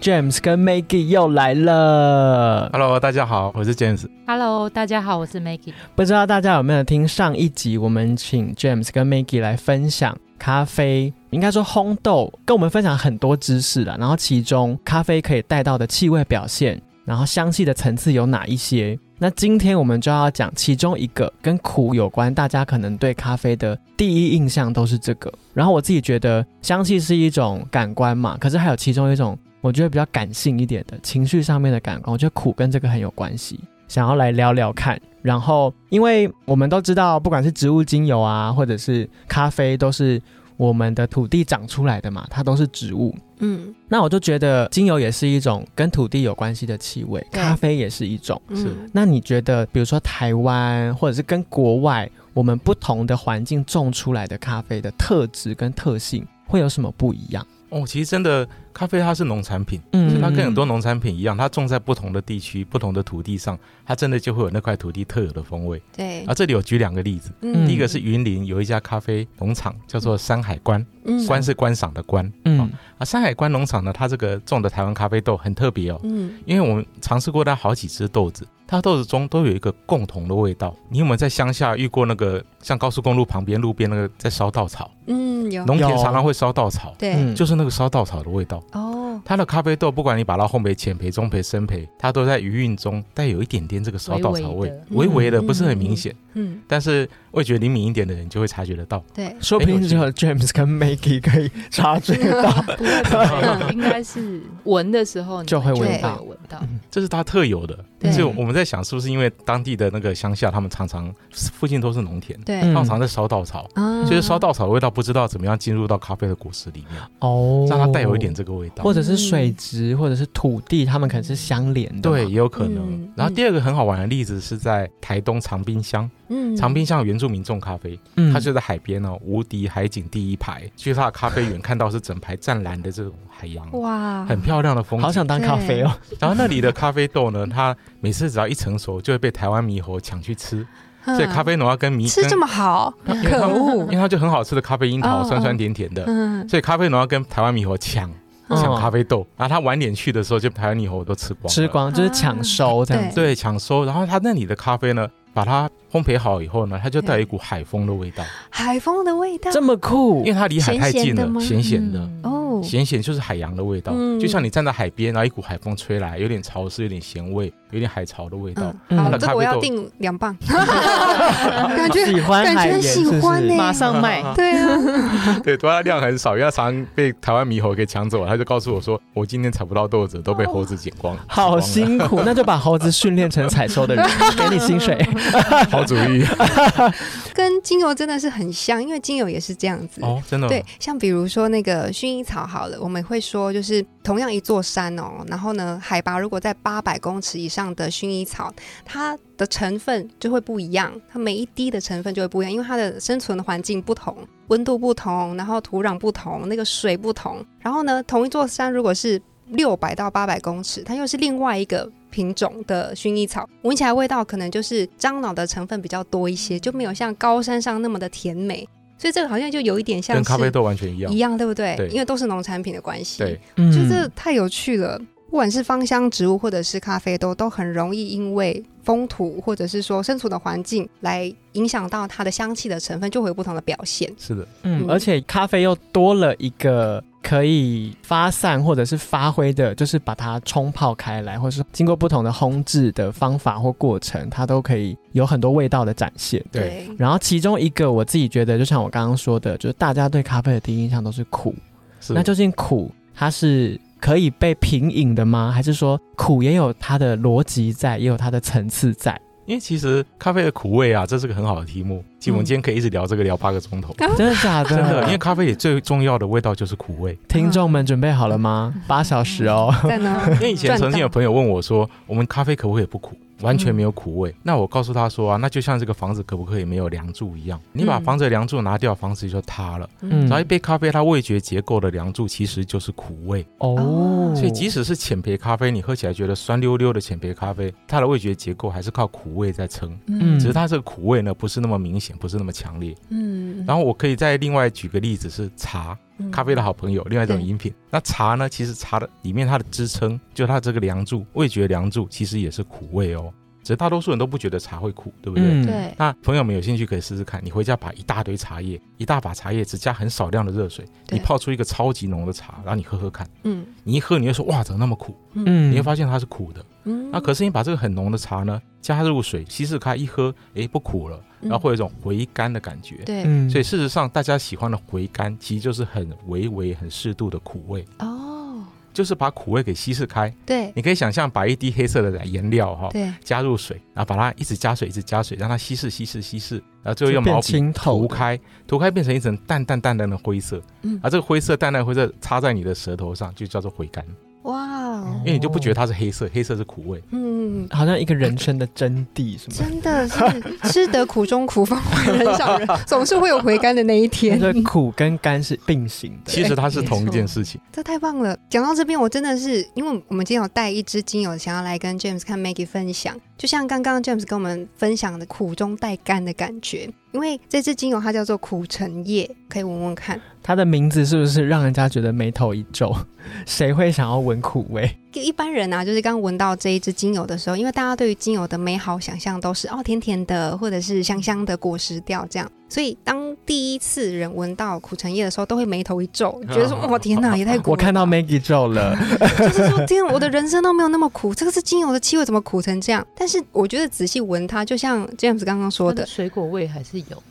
James 跟 Maggie 又来了。Hello，大家好，我是 James。Hello，大家好，我是 Maggie。不知道大家有没有听上一集？我们请 James 跟 Maggie 来分享咖啡，应该说烘豆，跟我们分享很多知识了。然后其中咖啡可以带到的气味表现，然后香气的层次有哪一些？那今天我们就要讲其中一个跟苦有关，大家可能对咖啡的第一印象都是这个。然后我自己觉得香气是一种感官嘛，可是还有其中一种。我觉得比较感性一点的情绪上面的感官，我觉得苦跟这个很有关系，想要来聊聊看。然后，因为我们都知道，不管是植物精油啊，或者是咖啡，都是我们的土地长出来的嘛，它都是植物。嗯，那我就觉得精油也是一种跟土地有关系的气味，咖啡也是一种。是。那你觉得，比如说台湾，或者是跟国外，我们不同的环境种出来的咖啡的特质跟特性，会有什么不一样？哦，其实真的。咖啡它是农产品，嗯，它跟很多农产品一样，它种在不同的地区、不同的土地上，它真的就会有那块土地特有的风味。对，啊，这里我举两个例子，嗯第一个是云林有一家咖啡农场，叫做山海关，关是观赏的观，嗯，啊，山海关农场呢，它这个种的台湾咖啡豆很特别哦，嗯，因为我们尝试过它好几只豆子，它豆子中都有一个共同的味道。你有没有在乡下遇过那个像高速公路旁边路边那个在烧稻草？嗯，有，农田常常会烧稻草，对，就是那个烧稻草的味道。哦，它的咖啡豆，不管你把它烘焙浅焙、中焙、深焙，它都在余韵中带有一点点这个烧稻草味，微微的，不是很明显。嗯，但是味觉灵敏一点的人就会察觉得到。对，说不定只有 James 跟 Maggie 可以察觉 到。应该是闻的时候就会闻到，闻到，这是它特有的。所以我们在想，是不是因为当地的那个乡下，他们常常附近都是农田，对，常常在烧稻草，就是烧稻草的味道不知道怎么样进入到咖啡的果实里面，哦，让它带有一点这个味道，或者是水质，或者是土地，它们可能是相连的，对，也有可能。然后第二个很好玩的例子是在台东长滨乡，嗯，长滨乡原住民种咖啡，嗯，它就在海边哦，无敌海景第一排，去它的咖啡园看到是整排湛蓝的这种海洋，哇，很漂亮的风景，好想当咖啡哦。然后那里的咖啡豆呢，它每次只要一成熟，就会被台湾猕猴抢去吃，所以咖啡农要跟猕吃这么好，可恶，因为它就很好吃的咖啡樱桃，酸酸甜甜的，所以咖啡农要跟台湾猕猴抢抢咖啡豆，然后他晚点去的时候，就台湾猕猴都吃光，吃光就是抢收这样，对，抢收。然后他那里的咖啡呢，把它烘焙好以后呢，它就带一股海风的味道，海风的味道。这么酷，因为它离海太近了，咸咸的哦。咸咸就是海洋的味道，就像你站在海边，然后一股海风吹来，有点潮湿，有点咸味，有点海潮的味道。好，这我要订两磅，感觉喜欢，感觉喜欢呢，马上卖。对啊，对，多它量很少，因为常常被台湾猕猴给抢走了。他就告诉我说，我今天采不到豆子，都被猴子捡光了，好辛苦。那就把猴子训练成采收的人，给你薪水，好主意。跟精油真的是很像，因为精油也是这样子哦，真的。对，像比如说那个薰衣草。好了，我们会说，就是同样一座山哦，然后呢，海拔如果在八百公尺以上的薰衣草，它的成分就会不一样，它每一滴的成分就会不一样，因为它的生存的环境不同，温度不同，然后土壤不同，那个水不同，然后呢，同一座山如果是六百到八百公尺，它又是另外一个品种的薰衣草，闻起来味道可能就是樟脑的成分比较多一些，就没有像高山上那么的甜美。所以这个好像就有一点像，跟咖啡豆完全一样，一样对不对？因为都是农产品的关系。对，就这太有趣了。不管是芳香植物或者是咖啡豆，都很容易因为风土或者是说身处的环境来影响到它的香气的成分，就会有不同的表现。是的，嗯，而且咖啡又多了一个。可以发散或者是发挥的，就是把它冲泡开来，或是经过不同的烘制的方法或过程，它都可以有很多味道的展现。对。然后其中一个我自己觉得，就像我刚刚说的，就是大家对咖啡的第一印象都是苦。是。那究竟苦它是可以被品饮的吗？还是说苦也有它的逻辑在，也有它的层次在？因为其实咖啡的苦味啊，这是个很好的题目。其实我们今天可以一直聊这个，聊八个钟头。真的假的？真的。因为咖啡里最重要的味道就是苦味。听众们准备好了吗？八小时哦。在呢。因为以前曾经有朋友问我说：“我们咖啡可不可以不苦？”完全没有苦味。那我告诉他说啊，那就像这个房子可不可以没有梁柱一样？你把房子的梁柱拿掉，房子就塌了。嗯，然后一杯咖啡，它味觉结构的梁柱其实就是苦味哦。所以即使是浅焙咖啡，你喝起来觉得酸溜溜的浅焙咖啡，它的味觉结构还是靠苦味在撑。嗯，只是它这个苦味呢，不是那么明显，不是那么强烈。嗯，然后我可以再另外举个例子，是茶，咖啡的好朋友，另外一种饮品。那茶呢，其实茶的里面它的支撑，就它这个梁柱，味觉梁柱，其实也是苦味哦。只是大多数人都不觉得茶会苦，对不对？对。那朋友们有兴趣可以试试看，你回家把一大堆茶叶，一大把茶叶，只加很少量的热水，你泡出一个超级浓的茶，然后你喝喝看。嗯。你一喝，你会说哇，怎么那么苦？嗯。你会发现它是苦的。嗯。那可是你把这个很浓的茶呢，加入水稀释开一喝，哎，不苦了，然后会有一种回甘的感觉。对。所以事实上，大家喜欢的回甘，其实就是很微微、很适度的苦味。哦。就是把苦味给稀释开，对，你可以想象把一滴黑色的颜料哈，对，加入水，然后把它一直加水，一直加水，让它稀释、稀释、稀释，然后最后用毛笔涂开，涂开变成一层淡淡淡淡的灰色，嗯，而这个灰色淡淡灰色擦在你的舌头上，就叫做回甘。哇，因为你就不觉得它是黑色，黑色是苦味，嗯，好像一个人生的真谛，是吗？真的是吃得苦中苦，方为人上人，总是会有回甘的那一天。苦跟甘是并行的，其实它是同一件事情。这太棒了！讲到这边，我真的是，因为我们今天有带一支精油，想要来跟 James 看 Maggie 分享，就像刚刚 James 跟我们分享的苦中带甘的感觉。因为这支精油它叫做苦橙叶，可以闻闻看。它的名字是不是让人家觉得眉头一皱？谁会想要闻苦味？一般人啊，就是刚闻到这一支精油的时候，因为大家对于精油的美好想象都是哦甜甜的，或者是香香的果实调这样，所以当第一次人闻到苦橙叶的时候，都会眉头一皱，觉得说哇天哪，也太苦！我看到 Maggie 皱了，就是说天，我的人生都没有那么苦，这个是精油的气味怎么苦成这样？但是我觉得仔细闻它，就像 James 刚刚说的，水果味还是有。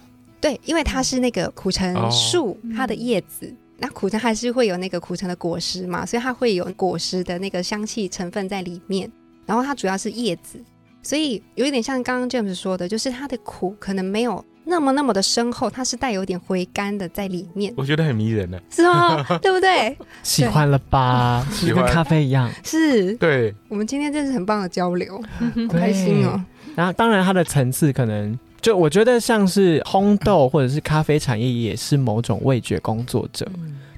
对，因为它是那个苦橙树，它的叶子，那苦橙还是会有那个苦橙的果实嘛，所以它会有果实的那个香气成分在里面。然后它主要是叶子，所以有一点像刚刚 James 说的，就是它的苦可能没有那么那么的深厚，它是带有点回甘的在里面。我觉得很迷人呢，是吗？对不对？喜欢了吧？喜欢咖啡一样。是，对。我们今天真是很棒的交流，开心哦。然后当然它的层次可能。就我觉得像是烘豆或者是咖啡产业，也是某种味觉工作者，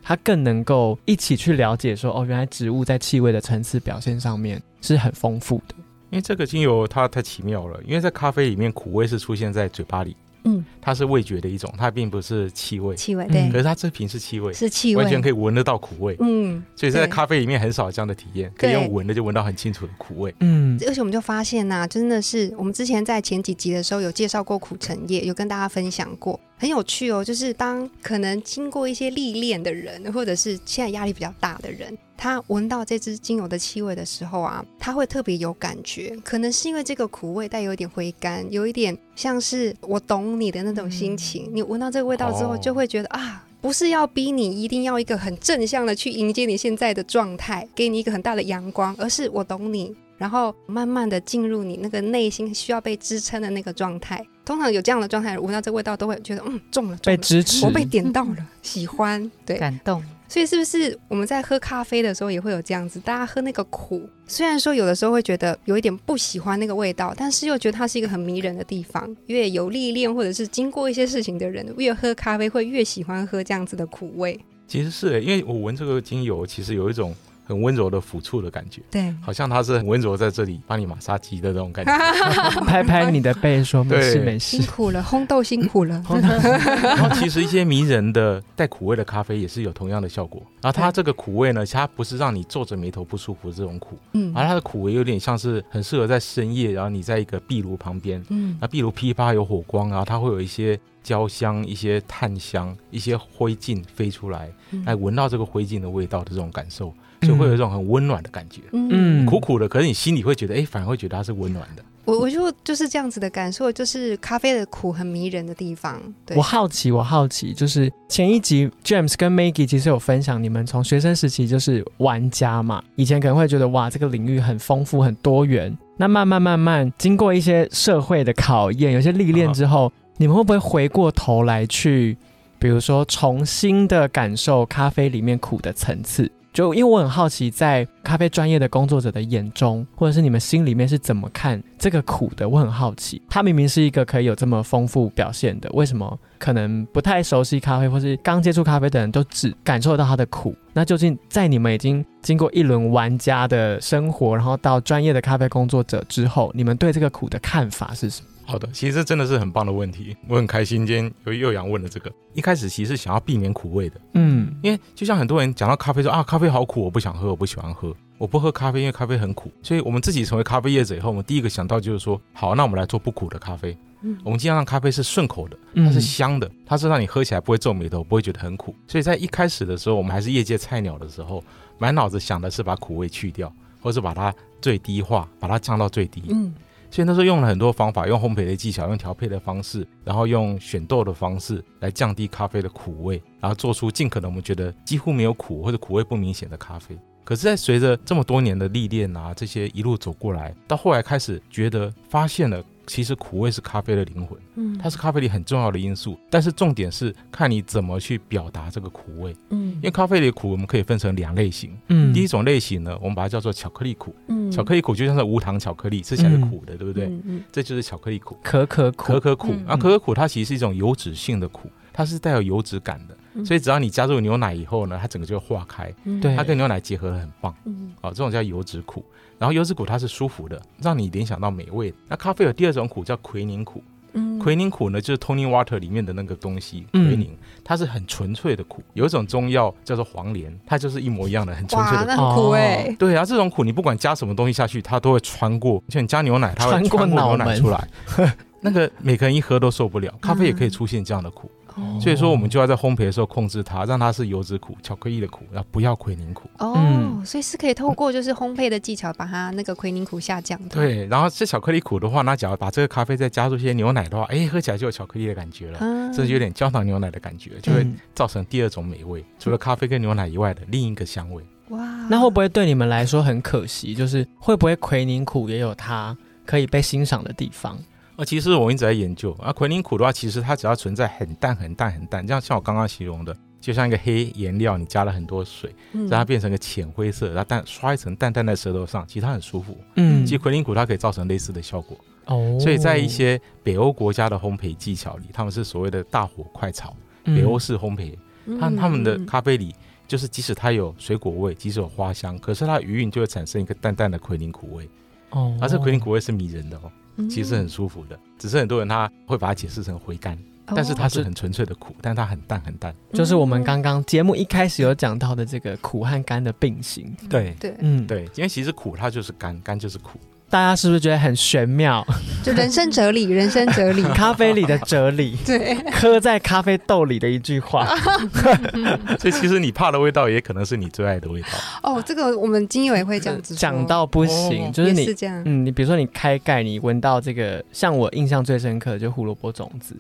他更能够一起去了解说，哦，原来植物在气味的层次表现上面是很丰富的。因为这个精油它太奇妙了，因为在咖啡里面苦味是出现在嘴巴里。嗯，它是味觉的一种，它并不是气味。气味对，可是它这瓶是气味，是气味，完全可以闻得到苦味。嗯，所以在咖啡里面很少这样的体验，可以用闻的就闻到很清楚的苦味。嗯，而且我们就发现呐，真的是我们之前在前几集的时候有介绍过苦橙叶，有跟大家分享过。很有趣哦，就是当可能经过一些历练的人，或者是现在压力比较大的人，他闻到这支精油的气味的时候啊，他会特别有感觉。可能是因为这个苦味带有一点回甘，有一点像是我懂你的那种心情。你闻到这个味道之后，就会觉得啊，不是要逼你一定要一个很正向的去迎接你现在的状态，给你一个很大的阳光，而是我懂你。然后慢慢的进入你那个内心需要被支撑的那个状态。通常有这样的状态，闻到这味道都会觉得嗯中了，被支持，我被点到了，喜欢，对，感动。所以是不是我们在喝咖啡的时候也会有这样子？大家喝那个苦，虽然说有的时候会觉得有一点不喜欢那个味道，但是又觉得它是一个很迷人的地方。越有历练或者是经过一些事情的人，越喝咖啡会越喜欢喝这样子的苦味。其实是因为我闻这个精油，其实有一种。很温柔的抚触的感觉，对，好像他是很温柔在这里帮你马杀鸡的那种感觉，拍拍你的背说没事没事，辛苦了，烘豆辛苦了。然后其实一些迷人的带苦味的咖啡也是有同样的效果。然后它这个苦味呢，它不是让你皱着眉头不舒服这种苦，嗯，而它的苦味有点像是很适合在深夜，然后你在一个壁炉旁边，嗯，那壁炉噼啪有火光，然后它会有一些焦香、一些炭香、一些灰烬飞出来，来闻到这个灰烬的味道的这种感受。就会有一种很温暖的感觉，嗯，苦苦的，可是你心里会觉得，哎，反而会觉得它是温暖的。我我就就是这样子的感受，就是咖啡的苦很迷人的地方。我好奇，我好奇，就是前一集 James 跟 Maggie 其实有分享，你们从学生时期就是玩家嘛，以前可能会觉得哇，这个领域很丰富很多元。那慢慢慢慢经过一些社会的考验，有些历练之后，你们会不会回过头来去，比如说重新的感受咖啡里面苦的层次？就因为我很好奇，在咖啡专业的工作者的眼中，或者是你们心里面是怎么看这个苦的？我很好奇，它明明是一个可以有这么丰富表现的，为什么可能不太熟悉咖啡，或是刚接触咖啡的人都只感受到它的苦？那究竟在你们已经经过一轮玩家的生活，然后到专业的咖啡工作者之后，你们对这个苦的看法是什么？好的，其实这真的是很棒的问题，我很开心今天有又阳问了这个。一开始其实想要避免苦味的，嗯，因为就像很多人讲到咖啡说啊，咖啡好苦，我不想喝，我不喜欢喝，我不喝咖啡，因为咖啡很苦。所以我们自己成为咖啡业者以后，我们第一个想到就是说，好，那我们来做不苦的咖啡。嗯，我们尽量让咖啡是顺口的，它是香的，它是让你喝起来不会皱眉头，不会觉得很苦。所以在一开始的时候，我们还是业界菜鸟的时候，满脑子想的是把苦味去掉，或是把它最低化，把它降到最低。嗯。所以那时候用了很多方法，用烘焙的技巧，用调配的方式，然后用选豆的方式来降低咖啡的苦味，然后做出尽可能我们觉得几乎没有苦或者苦味不明显的咖啡。可是，在随着这么多年的历练啊，这些一路走过来，到后来开始觉得发现了。其实苦味是咖啡的灵魂，嗯，它是咖啡里很重要的因素。但是重点是看你怎么去表达这个苦味，嗯，因为咖啡里的苦我们可以分成两类型，嗯，第一种类型呢，我们把它叫做巧克力苦，嗯，巧克力苦就像是无糖巧克力，吃起来是苦的，对不对？嗯，这就是巧克力苦，可可苦。可可苦。啊，可可苦它其实是一种油脂性的苦，它是带有油脂感的。所以只要你加入牛奶以后呢，它整个就会化开，对，它跟牛奶结合的很棒，嗯，好，这种叫油脂苦。然后油脂苦它是舒服的，让你联想到美味。那咖啡有第二种苦叫奎宁苦，嗯，奎宁苦呢就是 Tony Water 里面的那个东西，奎宁，它是很纯粹的苦。有一种中药叫做黄连，它就是一模一样的很纯粹的苦哎。对啊，这种苦你不管加什么东西下去，它都会穿过。像你加牛奶，它会穿过牛奶出来，那个每个人一喝都受不了。咖啡也可以出现这样的苦。所以说，我们就要在烘焙的时候控制它，让它是油脂苦、巧克力的苦，然后不要奎宁苦？哦，所以是可以透过就是烘焙的技巧，把它那个奎宁苦下降的。对，然后是巧克力苦的话，那假如把这个咖啡再加入一些牛奶的话，哎，喝起来就有巧克力的感觉了，甚至有点焦糖牛奶的感觉，就会造成第二种美味。除了咖啡跟牛奶以外的另一个香味。哇，那会不会对你们来说很可惜？就是会不会奎宁苦也有它可以被欣赏的地方？那其实我一直在研究啊，奎宁苦的话，其实它只要存在很淡、很淡、很淡，这样像我刚刚形容的，就像一个黑颜料，你加了很多水，让它变成个浅灰色，然后淡刷一层淡淡在舌头上，其实它很舒服。嗯，其实奎宁苦它可以造成类似的效果。哦，所以在一些北欧国家的烘焙技巧里，他们是所谓的大火快炒，北欧式烘焙，他他们的咖啡里就是即使它有水果味，即使有花香，可是它余韵就会产生一个淡淡的奎宁苦味。哦，而这奎宁苦味是迷人的哦。其实很舒服的，只是很多人他会把它解释成回甘，但是它是很纯粹的苦，但它很淡很淡，就是我们刚刚节目一开始有讲到的这个苦和甘的并行。对。对，嗯。对，因为其实苦它就是甘，甘就是苦。大家是不是觉得很玄妙？就人生哲理，人生哲理，咖啡里的哲理，对，喝在咖啡豆里的一句话。所以其实你怕的味道，也可能是你最爱的味道。哦，这个我们精油也会这样子讲到不行，就是你这样，嗯，你比如说你开盖，你闻到这个，像我印象最深刻的就胡萝卜种子。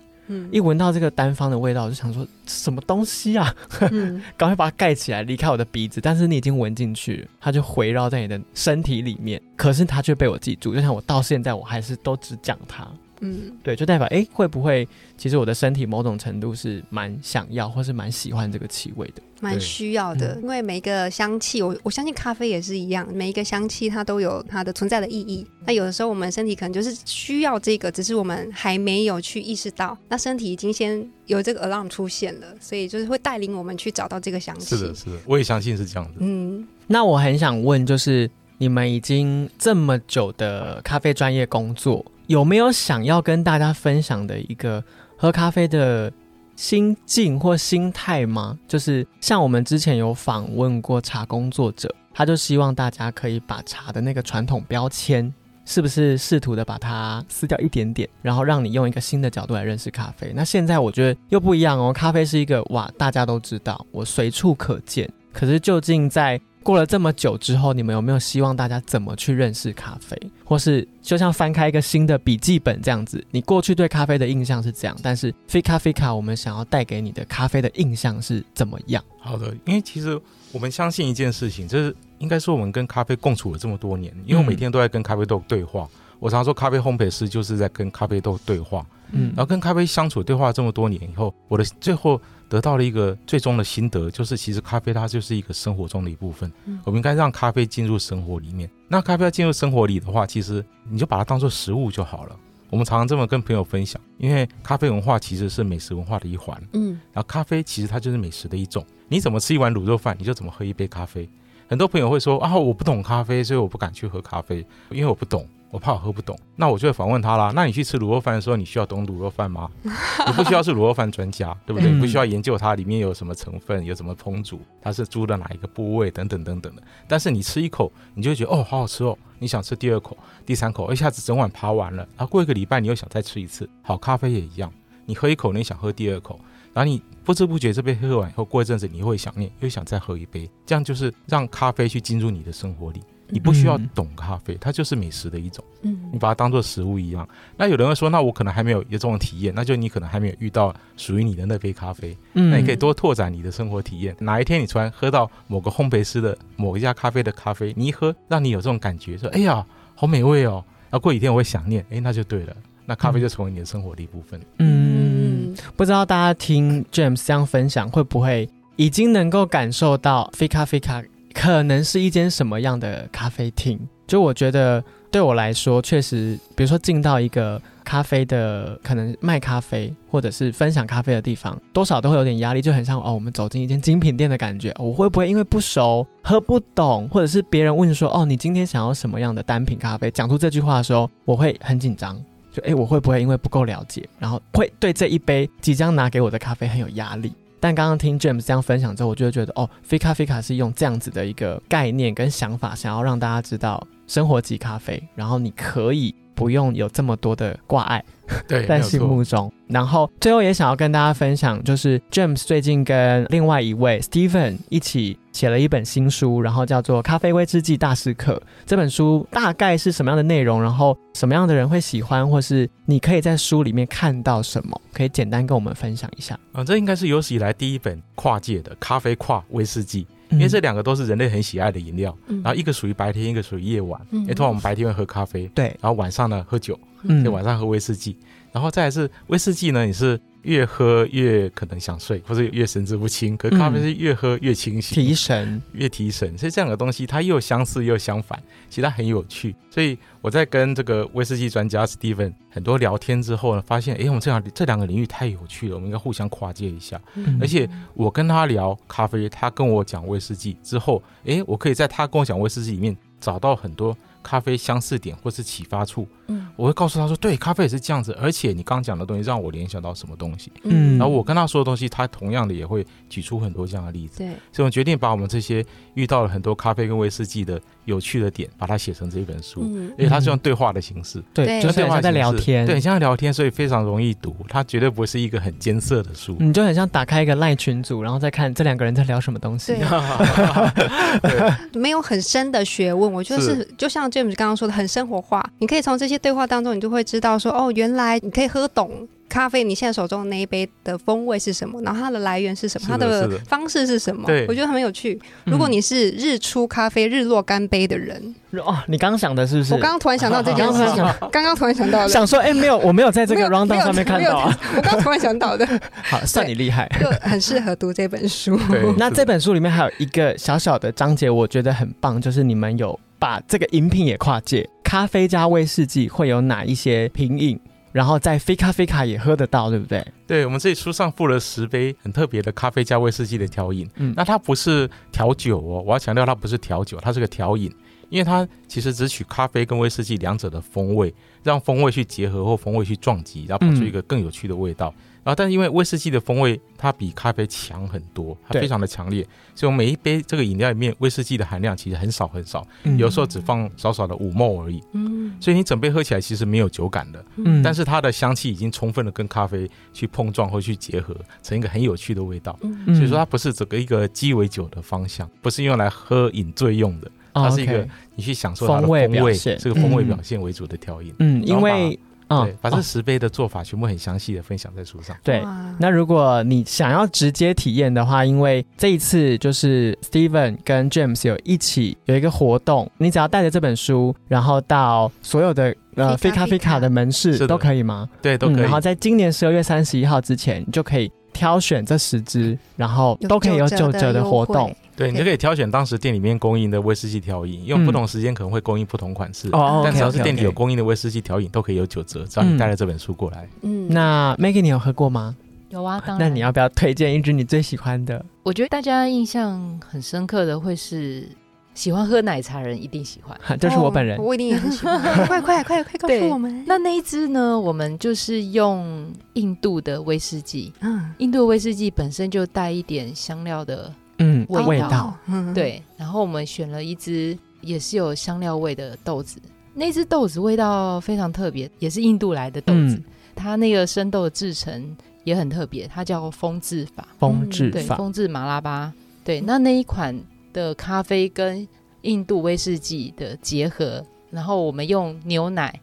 一闻到这个单方的味道，我就想说什么东西啊？赶快把它盖起来，离开我的鼻子。但是你已经闻进去，它就回绕在你的身体里面。可是它却被我记住，就像我到现在我还是都只讲它。嗯，对，就代表哎，会不会其实我的身体某种程度是蛮想要，或是蛮喜欢这个气味的，蛮需要的。因为每一个香气，我我相信咖啡也是一样，每一个香气它都有它的存在的意义。那有的时候我们身体可能就是需要这个，只是我们还没有去意识到，那身体已经先有这个 alarm 出现了，所以就是会带领我们去找到这个香气。是的，是的，我也相信是这样子。嗯，那我很想问，就是你们已经这么久的咖啡专业工作。有没有想要跟大家分享的一个喝咖啡的心境或心态吗？就是像我们之前有访问过茶工作者，他就希望大家可以把茶的那个传统标签，是不是试图的把它撕掉一点点，然后让你用一个新的角度来认识咖啡。那现在我觉得又不一样哦，咖啡是一个哇，大家都知道，我随处可见。可是究竟在过了这么久之后，你们有没有希望大家怎么去认识咖啡，或是就像翻开一个新的笔记本这样子？你过去对咖啡的印象是这样，但是非咖啡卡，我们想要带给你的咖啡的印象是怎么样？好的，因为其实我们相信一件事情，就是应该说我们跟咖啡共处了这么多年，因为我每天都在跟咖啡豆对话，我常说，咖啡烘焙师就是在跟咖啡豆对话，嗯，然后跟咖啡相处对话这么多年以后，我的最后得到了一个最终的心得，就是其实咖啡它就是一个生活中的一部分，我们应该让咖啡进入生活里面。那咖啡要进入生活里的话，其实你就把它当做食物就好了。我们常常这么跟朋友分享，因为咖啡文化其实是美食文化的一环，嗯，然后咖啡其实它就是美食的一种。你怎么吃一碗卤肉饭，你就怎么喝一杯咖啡。很多朋友会说啊，我不懂咖啡，所以我不敢去喝咖啡，因为我不懂。我怕我喝不懂，那我就会反问他啦。那你去吃卤肉饭的时候，你需要懂卤肉饭吗？你不需要是卤肉饭专家，对不对？你不需要研究它里面有什么成分，有什么烹煮，它是猪的哪一个部位等等等等的。但是你吃一口，你就会觉得哦，好好吃哦。你想吃第二口、第三口，一下子整碗扒完了。然后过一个礼拜，你又想再吃一次。好，咖啡也一样，你喝一口，你想喝第二口，然后你不知不觉这杯喝完以后，过一阵子你会想念，又想再喝一杯。这样就是让咖啡去进入你的生活里。你不需要懂咖啡，它就是美食的一种。嗯，你把它当做食物一样。那有人会说，那我可能还没有有这种体验，那就你可能还没有遇到属于你的那杯咖啡。嗯，那你可以多拓展你的生活体验。哪一天你突然喝到某个烘焙师的某一家咖啡的咖啡，你一喝，让你有这种感觉，说哎呀，好美味哦。然后过几天我会想念，哎，那就对了，那咖啡就成为你的生活的一部分。嗯，不知道大家听 James 这样分享，会不会已经能够感受到非咖啡咖？可能是一间什么样的咖啡厅？就我觉得，对我来说，确实，比如说进到一个咖啡的，可能卖咖啡或者是分享咖啡的地方，多少都会有点压力，就很像哦，我们走进一间精品店的感觉。我会不会因为不熟、喝不懂，或者是别人问说哦，你今天想要什么样的单品咖啡？讲出这句话的时候，我会很紧张，就哎，我会不会因为不够了解，然后会对这一杯即将拿给我的咖啡很有压力？但刚刚听 James 这样分享之后，我就会觉得哦，菲卡菲卡是用这样子的一个概念跟想法，想要让大家知道生活级咖啡，然后你可以不用有这么多的挂碍。对，在心目中。然后最后也想要跟大家分享，就是 James 最近跟另外一位 Stephen 一起写了一本新书，然后叫做《咖啡威士忌大师课》。这本书大概是什么样的内容？然后什么样的人会喜欢，或是你可以在书里面看到什么？可以简单跟我们分享一下。啊，这应该是有史以来第一本跨界的咖啡跨威士忌。因为这两个都是人类很喜爱的饮料，然后一个属于白天，一个属于夜晚。因为，通常我们白天会喝咖啡，对，然后晚上呢喝酒，嗯，晚上喝威士忌，然后再来是威士忌呢，也是。越喝越可能想睡，或者越神志不清。可咖啡是越喝越清醒，提神，越提神。所以这两个东西它又相似又相反，其实它很有趣。所以我在跟这个威士忌专家 Steven 很多聊天之后呢，发现哎，我们这两这两个领域太有趣了，我们应该互相跨界一下。而且我跟他聊咖啡，他跟我讲威士忌之后，哎，我可以在他跟我讲威士忌里面找到很多。咖啡相似点或是启发处，嗯，我会告诉他说，对，咖啡也是这样子，而且你刚讲的东西让我联想到什么东西，嗯，然后我跟他说的东西，他同样的也会举出很多这样的例子，对，所以我决定把我们这些遇到了很多咖啡跟威士忌的有趣的点，把它写成这一本书，嗯，因为它是用对话的形式，对，就像在聊天，对，像聊天，所以非常容易读，它绝对不会是一个很艰涩的书，你就很像打开一个赖群组，然后再看这两个人在聊什么东西，对，没有很深的学问，我觉得是。就像 James 刚刚说的很。生活化，你可以从这些对话当中，你就会知道说，哦，原来你可以喝懂咖啡，你现在手中的那一杯的风味是什么，然后它的来源是什么，它的方式是什么？对，我觉得很有趣。如果你是日出咖啡、日落干杯的人，哦，你刚刚想的是不是？我刚刚突然想到这件事，刚刚突然想到，想说，哎，没有，我没有在这个 round down 上面看到啊。我刚突然想到的，好，算你厉害，就很适合读这本书。那这本书里面还有一个小小的章节，我觉得很棒，就是你们有。把这个饮品也跨界，咖啡加威士忌会有哪一些品饮？然后在非咖啡卡也喝得到，对不对？对，我们这里书上附了十杯很特别的咖啡加威士忌的调饮。嗯，那它不是调酒哦，我要强调它不是调酒，它是个调饮，因为它其实只取咖啡跟威士忌两者的风味，让风味去结合或风味去撞击，然后跑出一个更有趣的味道。然后，但是因为威士忌的风味它比咖啡强很多，它非常的强烈，所以我每一杯这个饮料里面威士忌的含量其实很少很少，有时候只放少少的五沫而已。嗯，所以你整杯喝起来其实没有酒感的。嗯，但是它的香气已经充分的跟咖啡去碰撞或去结合，成一个很有趣的味道。嗯，所以说它不是整个一个鸡尾酒的方向，不是用来喝饮醉用的，它是一个你去享受它的风味，这个风味表现为主的调饮。嗯，因为。对，把这十杯的做法全部很详细的分享在书上。对，那如果你想要直接体验的话，因为这一次就是 Steven 跟 James 有一起有一个活动，你只要带着这本书，然后到所有的呃菲卡菲卡的门市都可以吗？对，都可以。然后在今年十二月三十一号之前，你就可以挑选这十支，然后都可以有九折的活动。对，你就可以挑选当时店里面供应的威士忌调饮，因为不同时间可能会供应不同款式。哦，但只要是店里有供应的威士忌调饮，都可以有九折。只要你带了这本书过来。嗯，那 Maggie，你有喝过吗？有啊，当然。那你要不要推荐一支你最喜欢的？我觉得大家印象很深刻的会是喜欢喝奶茶人一定喜欢，这是我本人，我一定也很喜欢。快快快快告诉我们！那那一支呢？我们就是用印度的威士忌。嗯，印度威士忌本身就带一点香料的。嗯，味道，对。然后我们选了一只也是有香料味的豆子，那只豆子味道非常特别，也是印度来的豆子。它那个生豆的制成也很特别，它叫风制法。风制法，风制马拉巴。对，那那一款的咖啡跟印度威士忌的结合，然后我们用牛奶。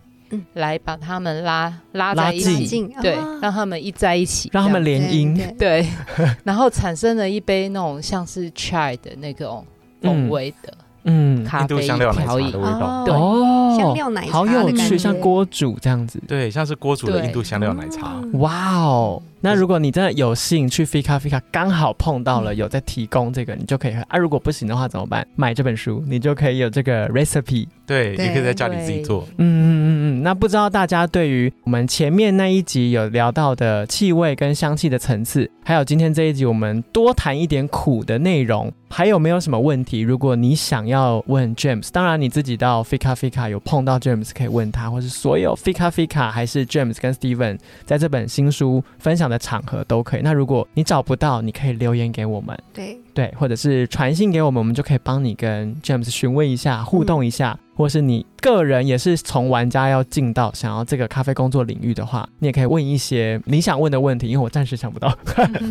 来把他们拉拉在一起，对，让他们一在一起，让他们联姻，对，然后产生了一杯那种像是 chai 的那种风味的。嗯，印度香料奶茶的味道，对，香料奶茶，好有趣，像锅煮这样子，对，像是锅煮的印度香料奶茶。哇哦，那如果你真的有幸去 Fika Fika，刚好碰到了有在提供这个，你就可以喝啊。如果不行的话怎么办？买这本书，你就可以有这个 recipe，对，你可以在家里自己做。嗯嗯嗯嗯。那不知道大家对于我们前面那一集有聊到的气味跟香气的层次，还有今天这一集我们多谈一点苦的内容。还有没有什么问题？如果你想要问 James，当然你自己到 Fika Fika 有碰到 James 可以问他，或是所有 Fika Fika 还是 James 跟 Steven 在这本新书分享的场合都可以。那如果你找不到，你可以留言给我们，对对，或者是传信给我们，我们就可以帮你跟 James 询问一下，互动一下。或是你个人也是从玩家要进到想要这个咖啡工作领域的话，你也可以问一些你想问的问题，因为我暂时想不到。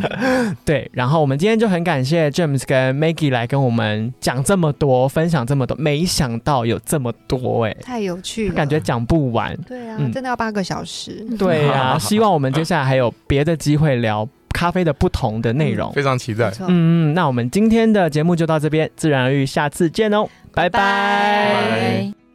对，然后我们今天就很感谢 James 跟 Maggie 来跟我们讲这么多，分享这么多，没想到有这么多哎，太有趣了，感觉讲不完。对啊，真的要八个小时。对啊，希望我们接下来还有别的机会聊咖啡的不同的内容，非常期待。嗯嗯，那我们今天的节目就到这边，自然而愈，下次见哦。拜拜。